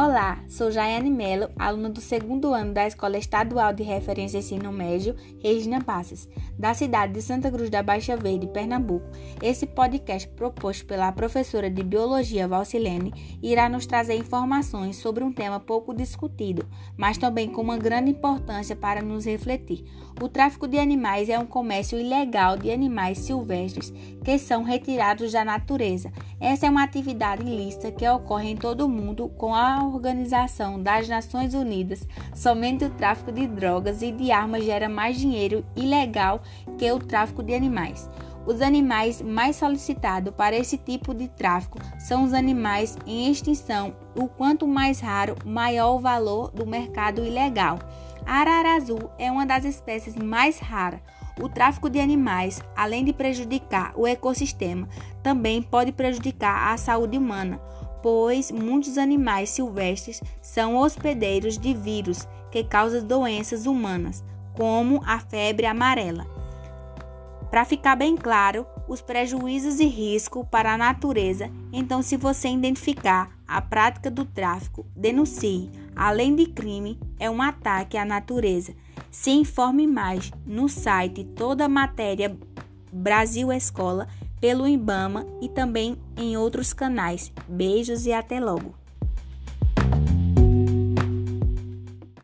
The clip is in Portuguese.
Olá, sou Jaiane Melo, aluna do segundo ano da Escola Estadual de Referência Ensino Médio, Regina Passes, da cidade de Santa Cruz da Baixa Verde, Pernambuco. Esse podcast, proposto pela professora de Biologia Valcilene, irá nos trazer informações sobre um tema pouco discutido, mas também com uma grande importância para nos refletir. O tráfico de animais é um comércio ilegal de animais silvestres que são retirados da natureza. Essa é uma atividade ilícita que ocorre em todo o mundo com a Organização das Nações Unidas, somente o tráfico de drogas e de armas gera mais dinheiro ilegal que o tráfico de animais. Os animais mais solicitados para esse tipo de tráfico são os animais em extinção. O quanto mais raro, maior o valor do mercado ilegal. A arara azul é uma das espécies mais raras. O tráfico de animais, além de prejudicar o ecossistema, também pode prejudicar a saúde humana pois muitos animais silvestres são hospedeiros de vírus que causam doenças humanas, como a febre amarela. Para ficar bem claro, os prejuízos e risco para a natureza, então se você identificar a prática do tráfico, denuncie. Além de crime, é um ataque à natureza. Se informe mais no site Toda Matéria Brasil Escola pelo IBAMA e também em outros canais. Beijos e até logo!